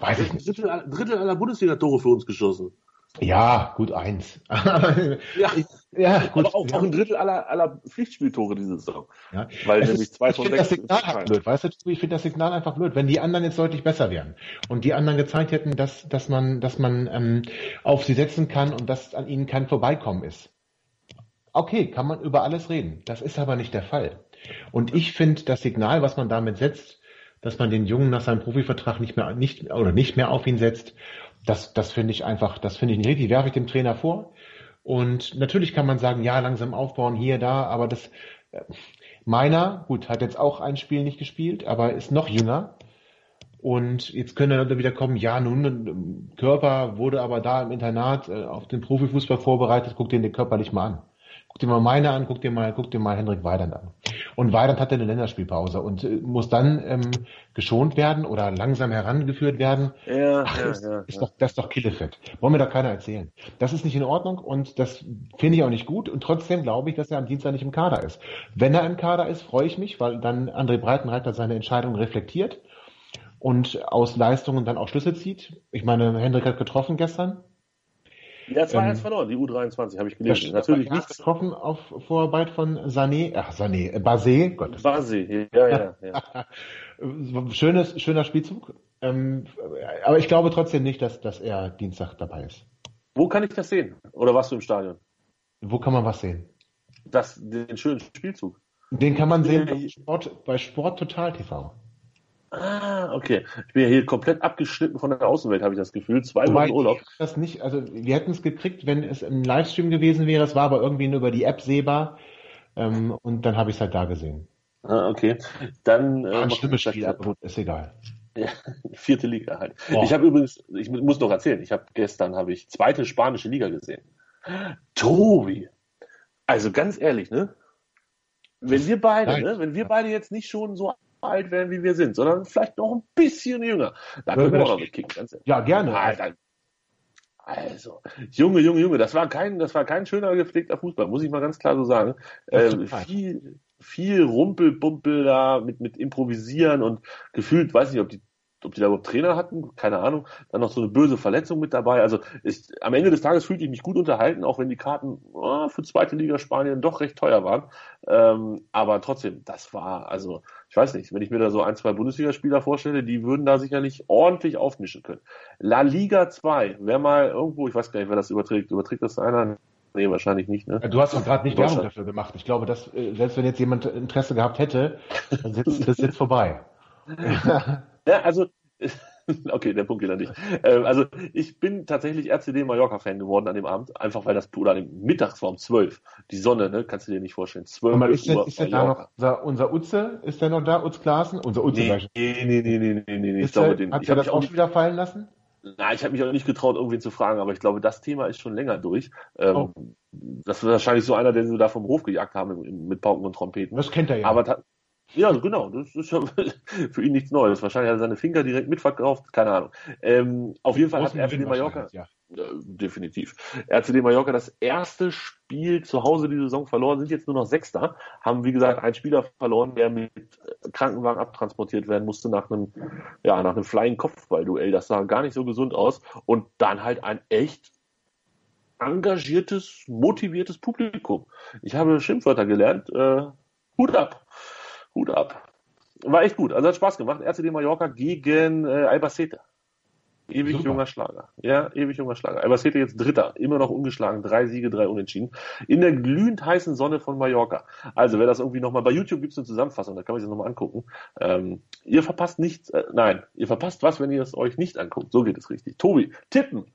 Weiß ich nicht. Drittel, aller- Drittel aller Bundesliga-Tore für uns geschossen. Ja, gut eins. Ja, ja, gut. aber auch, ja. auch ein Drittel aller, aller Pflichtspieltore diese Saison. Ja. Weil Es nämlich ist- zwei ich von finde das sechs. Signal einfach blöd, weißt du? Ich finde das Signal einfach blöd. Wenn die anderen jetzt deutlich besser wären und die anderen gezeigt hätten, dass, dass man, dass man ähm, auf sie setzen kann und dass an ihnen kein Vorbeikommen ist. Okay, kann man über alles reden. Das ist aber nicht der Fall. Und ich finde das Signal, was man damit setzt, dass man den Jungen nach seinem Profivertrag nicht mehr, nicht, oder nicht mehr auf ihn setzt, das, das finde ich einfach, das finde ich nicht richtig, werfe ich dem Trainer vor. Und natürlich kann man sagen, ja, langsam aufbauen, hier, da, aber das, äh, meiner, gut, hat jetzt auch ein Spiel nicht gespielt, aber ist noch jünger. Und jetzt können dann wieder kommen, ja, nun, Körper wurde aber da im Internat äh, auf den Profifußball vorbereitet, guck dir den körperlich mal an. Guck dir mal meine an, guck dir mal, guck dir mal Hendrik Weidand an. Und Weidand hatte eine Länderspielpause und äh, muss dann ähm, geschont werden oder langsam herangeführt werden. Ja, Ach, ja, ist, ja, ist ja. doch, das ist doch Killefett. Wollen mir doch keiner erzählen. Das ist nicht in Ordnung und das finde ich auch nicht gut und trotzdem glaube ich, dass er am Dienstag nicht im Kader ist. Wenn er im Kader ist, freue ich mich, weil dann André Breitenreiter seine Entscheidung reflektiert und aus Leistungen dann auch Schlüsse zieht. Ich meine, Hendrik hat getroffen gestern. Ja, 2-1 Ähm, verloren, die U23 habe ich gelesen. Natürlich nicht getroffen auf Vorarbeit von Sané, ach Sané, äh, Basé, Gott, das Basi. Ja, ja, ja. Schönes, schöner Spielzug. Ähm, aber ich glaube trotzdem nicht, dass, dass er Dienstag dabei ist. Wo kann ich das sehen? Oder warst du im Stadion? Wo kann man was sehen? Das, den schönen Spielzug. Den kann man sehen Ja, bei Sport, bei Sport Total TV. Ah, okay. Ich bin ja hier komplett abgeschnitten von der Außenwelt, habe ich das Gefühl. Zwei Wobei Wochen Urlaub. das nicht, also wir hätten es gekriegt, wenn es im Livestream gewesen wäre. Es war aber irgendwie nur über die App sehbar. Ähm, und dann habe ich es halt da gesehen. Ah, okay. Dann äh, ein mal schlimmes Spiel, aber ist egal. Ja, vierte Liga halt. Boah. Ich habe übrigens, ich muss noch erzählen, ich habe gestern habe ich zweite spanische Liga gesehen. Tobi, also ganz ehrlich, ne? Wenn wir beide, ne? Wenn wir beide jetzt nicht schon so alt wären, wie wir sind, sondern vielleicht noch ein bisschen jünger, dann können wir auch noch mitkicken, ganz ehrlich. Ja, gerne. Alter. Also, Junge, Junge, Junge, das war kein, das war kein schöner gepflegter Fußball, muss ich mal ganz klar so sagen. Ähm, viel, viel Rumpelbumpel da mit, mit Improvisieren und gefühlt, weiß nicht, ob die, ob die da überhaupt Trainer hatten, keine Ahnung. Dann noch so eine böse Verletzung mit dabei. Also ich, am Ende des Tages fühlte ich mich gut unterhalten, auch wenn die Karten oh, für zweite Liga Spanien doch recht teuer waren. Ähm, aber trotzdem, das war, also ich weiß nicht, wenn ich mir da so ein, zwei Bundesligaspieler vorstelle, die würden da sicherlich ordentlich aufmischen können. La Liga 2, wer mal irgendwo, ich weiß gar nicht, wer das überträgt. Überträgt das einer? Nee, wahrscheinlich nicht, ne? Du hast doch gerade nicht. Werbung dafür gemacht. Ich glaube, dass äh, selbst wenn jetzt jemand Interesse gehabt hätte, dann sitzt das jetzt vorbei. Ja, also, okay, der Punkt geht an dich. Ähm, also, ich bin tatsächlich RCD Mallorca-Fan geworden an dem Abend, einfach weil das, oder an dem Mittags war um 12. Die Sonne, ne, kannst du dir nicht vorstellen. 12 Mal, ist Uhr ist denn da noch unser, unser Utze? Ist der noch da? Utz Klaassen? Unser Utze, Nee, nee, nee, nee, nee, nee, nee. Ich Ist glaube, den, hat er das auch schon wieder fallen lassen? Na, ich habe mich auch nicht getraut, irgendwen zu fragen, aber ich glaube, das Thema ist schon länger durch. Ähm, Oh. Das war wahrscheinlich so einer, den sie da vom Hof gejagt haben mit, Pauken und Trompeten. Das kennt er ja. Aber ja, genau, das ist ja für ihn nichts Neues. Wahrscheinlich hat er seine Finger direkt mitverkauft, keine Ahnung. Ähm, auf jeden Fall hat Großen RCD Gewinn Mallorca, wahrscheinlich, äh, definitiv, RCD Mallorca das erste Spiel zu Hause die Saison verloren, sind jetzt nur noch Sechster, haben wie gesagt einen Spieler verloren, der mit äh, Krankenwagen abtransportiert werden musste nach einem, ja, nach einem flying Kopfballduell. Das sah gar nicht so gesund aus und dann halt ein echt engagiertes, motiviertes Publikum. Ich habe Schimpfwörter gelernt. Äh, Hut ab. Hut ab. War echt gut. Also hat Spaß gemacht. RCD Mallorca gegen äh, Albacete. Ewig Super. junger Schlager. Ja, ewig junger Schlager. Albacete jetzt Dritter. Immer noch ungeschlagen. Drei Siege, drei Unentschieden. In der glühend heißen Sonne von Mallorca. Also wer das irgendwie nochmal, bei YouTube gibt's eine Zusammenfassung, da kann man sich das nochmal angucken. Ähm, ihr verpasst nichts, äh, nein, ihr verpasst was, wenn ihr es euch nicht anguckt. So geht es richtig. Tobi, tippen.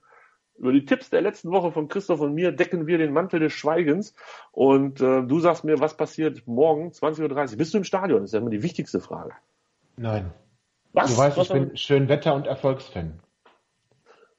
Über die Tipps der letzten Woche von Christoph und mir decken wir den Mantel des Schweigens. Und äh, du sagst mir, was passiert morgen, 20.30 Uhr. Bist du im Stadion? Das ist ja immer die wichtigste Frage. Nein. Was? Du weißt, was ich bin schön Wetter- und Erfolgsfan.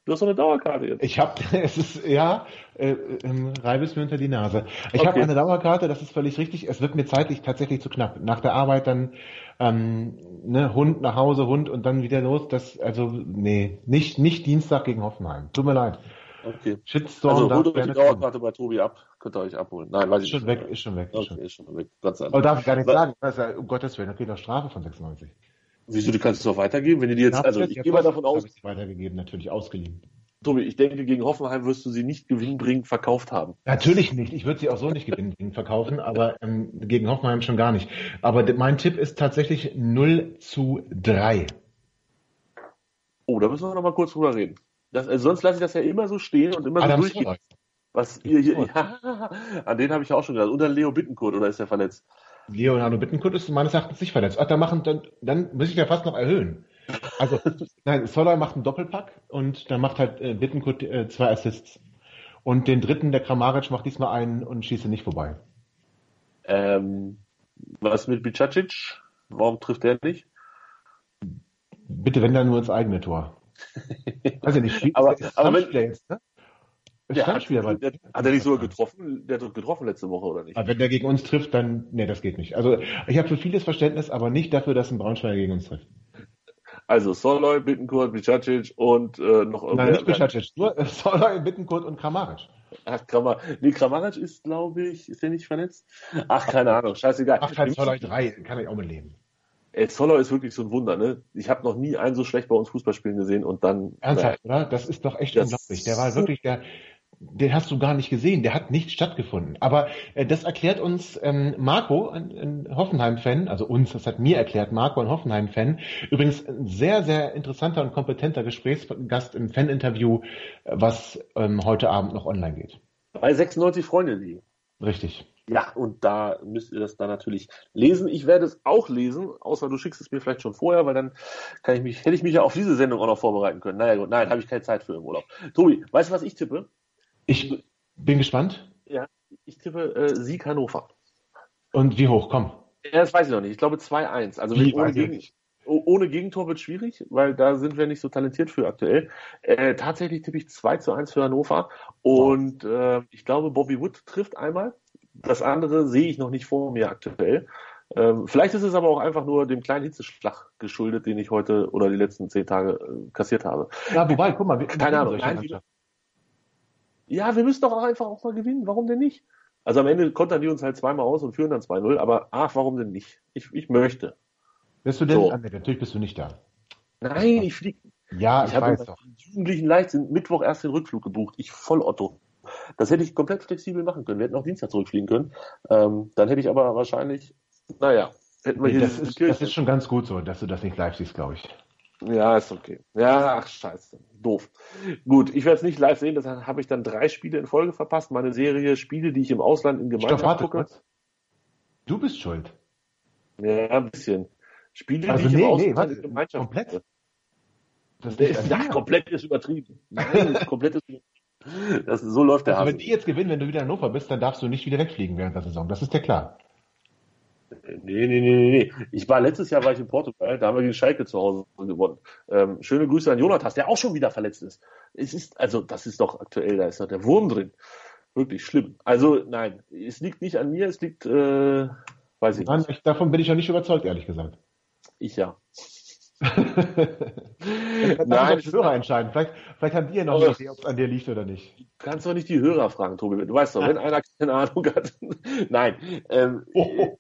Du hast so eine Dauerkarte jetzt. Ich habe, es ist, ja, äh, ähm, reib es mir unter die Nase. Ich Okay. habe eine Dauerkarte, das ist völlig richtig. Es wird mir zeitlich tatsächlich zu knapp. Nach der Arbeit dann ähm, ne, Hund nach Hause, Hund und dann wieder los. Das, also, nee, nicht, nicht Dienstag gegen Hoffenheim. Tut mir leid. Okay. Shitstorm Also holt euch die gerne kommen. Dauerkarte bei Tobi ab. Könnt ihr euch abholen. Nein, weiß Ist ich schon nicht. weg, ist schon weg. Ist schon. Okay, ist schon weg. Gott sei Oh, Dank. darf ich gar nicht Was- sagen. Um Gottes Willen, da kriegt er Strafe von 96. Wieso, du kannst es doch weitergeben, wenn die dir jetzt, also ich gehe mal davon aus, Habe ich weitergegeben, natürlich ausgeliehen. Tobi, ich denke, gegen Hoffenheim wirst du sie nicht gewinnbringend verkauft haben. Natürlich nicht. Ich würde sie auch so nicht gewinnen verkaufen, aber ähm, gegen Hoffenheim schon gar nicht. Aber mein Tipp ist tatsächlich 0 zu 3. Oh, da müssen wir noch mal kurz drüber reden. Das, also sonst lasse ich das ja immer so stehen und immer so Adam durchgehen. Soloy. Was ihr hier, ja, an den habe ich auch schon gedacht. Unter Leo Bittenkurt, oder ist er verletzt? Leonardo Bittencourt ist meines Erachtens nicht verletzt. Ach, da machen, dann, dann muss ich ja fast noch erhöhen. Also, nein, Soloy macht einen Doppelpack und dann macht halt äh, Bittencourt äh, zwei Assists. Und den dritten, der Kramaric, macht diesmal einen und schießt ihn nicht vorbei. Ähm, was mit Bicacic? Warum trifft der nicht? Bitte, wenn dann nur ins eigene Tor. Also nicht, Aber- aber wenn- jetzt, ne? Der hat, Stammspieler, weil- der, hat er nicht sogar getroffen? Der hat doch getroffen letzte Woche, oder nicht? Aber wenn der gegen uns trifft, dann, nee, das geht nicht. Also, ich habe für vieles Verständnis, aber nicht dafür, dass ein Braunschweiger gegen uns trifft. Also Soloy, Bittenkurt, Bicacic und äh, noch Nein, nicht Bicacic, nur äh, Soloy, Bittenkurt und Kramaric. Ach, Kramar nee, Kramaric ist, glaube ich, ist der nicht verletzt? Ach, keine Ahnung, scheißegal. Ach, halt Soloy 3, kann ich auch mit leben. Ey, Zoller ist wirklich so ein Wunder, ne? Ich habe noch nie einen so schlecht bei uns Fußball spielen gesehen und dann. Ernsthaft, oder? Das ist doch echt unglaublich. Der war wirklich, der, den hast du gar nicht gesehen, der hat nicht stattgefunden. Aber äh, das erklärt uns ähm, Marco, ein, ein Hoffenheim-Fan, also uns, das hat mir erklärt, Marco, ein Hoffenheim-Fan, übrigens ein sehr, sehr interessanter und kompetenter Gesprächsgast im Fan-Interview, was ähm, heute Abend noch online geht. Bei 96 Freunde liegen. Richtig. Ja, und da müsst ihr das dann natürlich lesen. Ich werde es auch lesen, außer du schickst es mir vielleicht schon vorher, weil dann kann ich mich, hätte ich mich ja auf diese Sendung auch noch vorbereiten können. Naja, gut, nein, habe ich keine Zeit für im Urlaub. Tobi, weißt du, was ich tippe? Ich bin gespannt. Ja, ich tippe äh, Sieg Hannover. Und wie hoch? Komm. Ja, das weiß ich noch nicht. Ich glaube 2-1. Also Wie, ohne, Gegen, oh- ohne Gegentor wird schwierig, weil da sind wir nicht so talentiert für aktuell. Äh, tatsächlich tippe ich 2 zu 1 für Hannover. Und äh, ich glaube, Bobby Wood trifft einmal. Das andere sehe ich noch nicht vor mir aktuell. Ähm, vielleicht ist es aber auch einfach nur dem kleinen Hitzeschlag geschuldet, den ich heute oder die letzten zehn Tage äh, kassiert habe. Ja, wobei, guck mal, wir, Keine Ahnung. Nein. Ja, wir müssen doch auch einfach auch mal gewinnen. Warum denn nicht? Also am Ende kontern die uns halt zweimal aus und führen dann 2-0. Aber ach, warum denn nicht? Ich, ich möchte. Bist du denn? So. Ah, nee, natürlich bist du nicht da. Nein, ich fliege Ja, Ich ich, habe doch. jugendlichen Leichtsinn Mittwoch erst den Rückflug gebucht. Ich voll Otto. Das hätte ich komplett flexibel machen können. Wir hätten auch Dienstag zurückfliegen können. Ähm, dann hätte ich aber wahrscheinlich, naja, hätten wir hier Das ist, das ist schon ganz gut so, dass du das nicht live siehst, glaube ich. Ja, ist okay. Ja, ach scheiße. Doof. Gut, ich werde es nicht live sehen, deshalb habe ich dann drei Spiele in Folge verpasst. Meine Serie Spiele, die ich im Ausland in Stopp, Gemeinschaft warte gucke. kurz. Du bist schuld. Ja, ein bisschen. Spiele, Also die ich nee, im nee, Ausland warte, in Gemeinschaft komplett? gucke. Das ist, ja, komplett ist übertrieben. Nein, komplett ist übertrieben. Das, so läuft der Also Hase. wenn die jetzt gewinnen, wenn du wieder in Hannover bist, dann darfst du nicht wieder wegfliegen während der Saison. Das ist dir klar. Nee, nee, nee, nee, nee. Ich war letztes Jahr war ich in Portugal, da haben wir gegen Schalke zu Hause gewonnen. Ähm, schöne Grüße an Jonathas, der auch schon wieder verletzt ist. Es ist, also das ist doch aktuell, da ist doch der Wurm drin. Wirklich schlimm. Also nein, es liegt nicht an mir, es liegt, äh, weiß ich Nein, nicht. ich, davon bin ich ja nicht überzeugt, ehrlich gesagt. Ich ja. Nein, die Hörer entscheiden. Vielleicht, vielleicht haben die ja noch Oh. eine Idee, ob es an dir liegt oder nicht. Du kannst doch nicht die Hörer fragen, Tobi. Du weißt doch, wenn einer keine Ahnung hat. Nein. Ähm, Oh.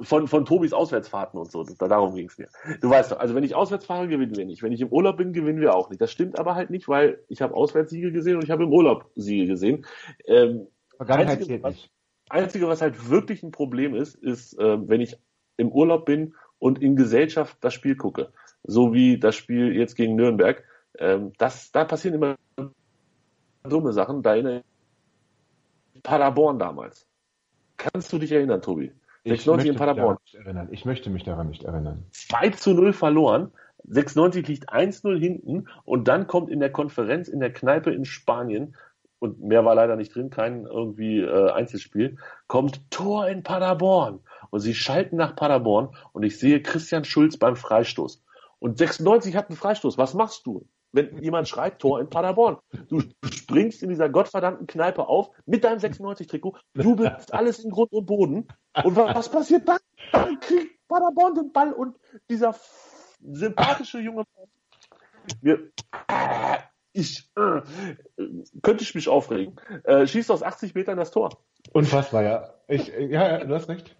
Von, von Tobis Auswärtsfahrten und so. Da, darum ging es mir. Du weißt doch, also wenn ich auswärts fahre, gewinnen wir nicht. Wenn ich im Urlaub bin, gewinnen wir auch nicht. Das stimmt aber halt nicht, weil ich habe Auswärtssiege gesehen und ich habe im Urlaub Siege gesehen. Ähm, Vergangenheit Einzige, was- nicht. Einzige, was halt wirklich ein Problem ist, ist, ähm, wenn ich im Urlaub bin und in Gesellschaft das Spiel gucke. So wie das Spiel jetzt gegen Nürnberg. Ähm, das, da passieren immer dumme Sachen. Da ich Paderborn damals. Kannst du dich erinnern, Tobi? Ich 96 möchte, in mich Paderborn. daran nicht erinnern. ich möchte mich daran nicht erinnern. 2 zu 0 verloren. 96 liegt 1-0 hinten und dann kommt in der Konferenz in der Kneipe in Spanien und mehr war leider nicht drin, kein irgendwie äh, Einzelspiel, kommt Tor in Paderborn und sie schalten nach Paderborn und ich sehe Christian Schulz beim Freistoß und 96 hat einen Freistoß. Was machst du? Wenn jemand schreit, Tor in Paderborn. Du springst in dieser gottverdammten Kneipe auf mit deinem 96-Trikot, jubelst alles in Grund und Boden. Und was passiert dann? Dann kriegt Paderborn den Ball und dieser sympathische junge Mann, wir, äh, ich, äh, könnte ich mich aufregen, äh, schießt aus 80 Metern das Tor. Unfassbar, ja. Ich, ja, ja, du hast recht.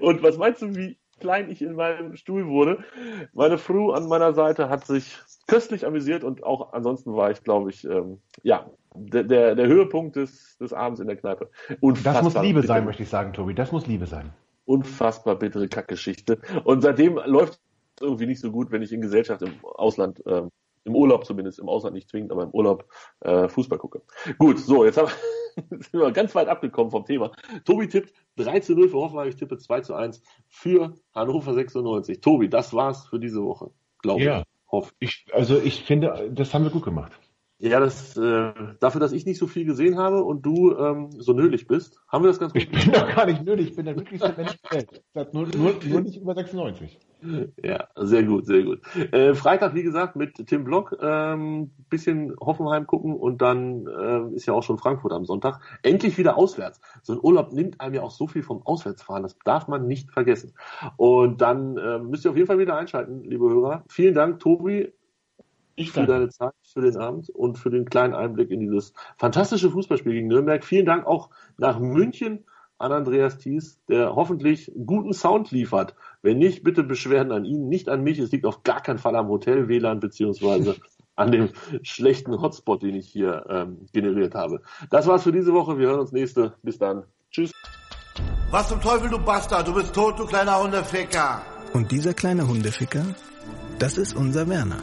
Und was meinst du, wie klein ich in meinem Stuhl wurde? Meine Frau an meiner Seite hat sich köstlich amüsiert und auch ansonsten war ich, glaube ich, ähm, ja, der, der, der Höhepunkt des, des Abends in der Kneipe. Unfassbar das muss Liebe bitter. sein, möchte ich sagen, Tobi. Das muss Liebe sein. Unfassbar bittere Kackgeschichte. Und seitdem läuft es irgendwie nicht so gut, wenn ich in Gesellschaft im Ausland ähm, im Urlaub zumindest, im Ausland nicht zwingend, aber im Urlaub äh, Fußball gucke. Gut, so, jetzt haben wir, sind wir ganz weit abgekommen vom Thema. Tobi tippt 3 zu 0 für Hoffenheim, ich tippe 2 zu 1 für Hannover 96. Tobi, das war's für diese Woche, glaube ja. ich. Ich, also ich finde, das haben wir gut gemacht. Ja, das, äh, dafür, dass ich nicht so viel gesehen habe und du ähm, so nölig bist, haben wir das ganz gut Ich bin doch gar nicht nölig, ich bin der glücklichste Mensch der Welt. Nur, nur, nur nicht über 96. Ja, sehr gut, sehr gut. Äh, Freitag, wie gesagt, mit Tim Block, ähm, bisschen Hoffenheim gucken und dann äh, ist ja auch schon Frankfurt am Sonntag. Endlich wieder auswärts. So ein Urlaub nimmt einem ja auch so viel vom Auswärtsfahren, das darf man nicht vergessen. Und dann äh, müsst ihr auf jeden Fall wieder einschalten, liebe Hörer. Vielen Dank, Tobi. Ich für deine Zeit, für den Abend und für den kleinen Einblick in dieses fantastische Fußballspiel gegen Nürnberg. Vielen Dank auch nach München an Andreas Thies, der hoffentlich guten Sound liefert. Wenn nicht, bitte Beschwerden an ihn, nicht an mich. Es liegt auf gar keinen Fall am Hotel WLAN beziehungsweise an dem schlechten Hotspot, den ich hier ähm, generiert habe. Das war's für diese Woche. Wir hören uns nächste. Bis dann. Tschüss. Was zum Teufel, du Bastard? Du bist tot, du kleiner Hundeficker. Und dieser kleine Hundeficker, das ist unser Werner.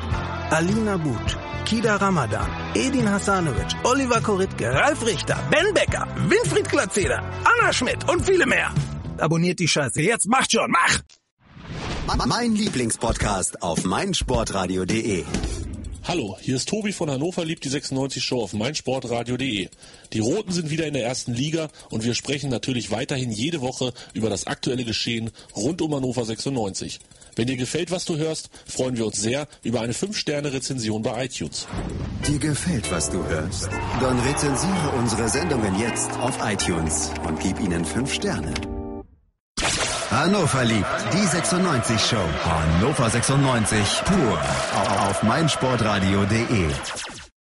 Alina But, Kida Ramadan, Edin Hasanovic, Oliver Koritke, Ralf Richter, Ben Becker, Winfried Glatzeder, Anna Schmidt und viele mehr. Abonniert die Scheiße. Jetzt macht schon, mach! Mein Lieblingspodcast auf meinsportradio.de. Hallo, hier ist Tobi von Hannover liebt die 96 Show auf meinsportradio.de. Die Roten sind wieder in der ersten Liga und wir sprechen natürlich weiterhin jede Woche über das aktuelle Geschehen rund um Hannover 96. Wenn dir gefällt, was du hörst, freuen wir uns sehr über eine 5-Sterne-Rezension bei iTunes. Dir gefällt, was du hörst? Dann rezensiere unsere Sendungen jetzt auf iTunes und gib ihnen 5 Sterne. Hannover liebt die 96 Show. Hannover 96 pur auf meinsportradio.de.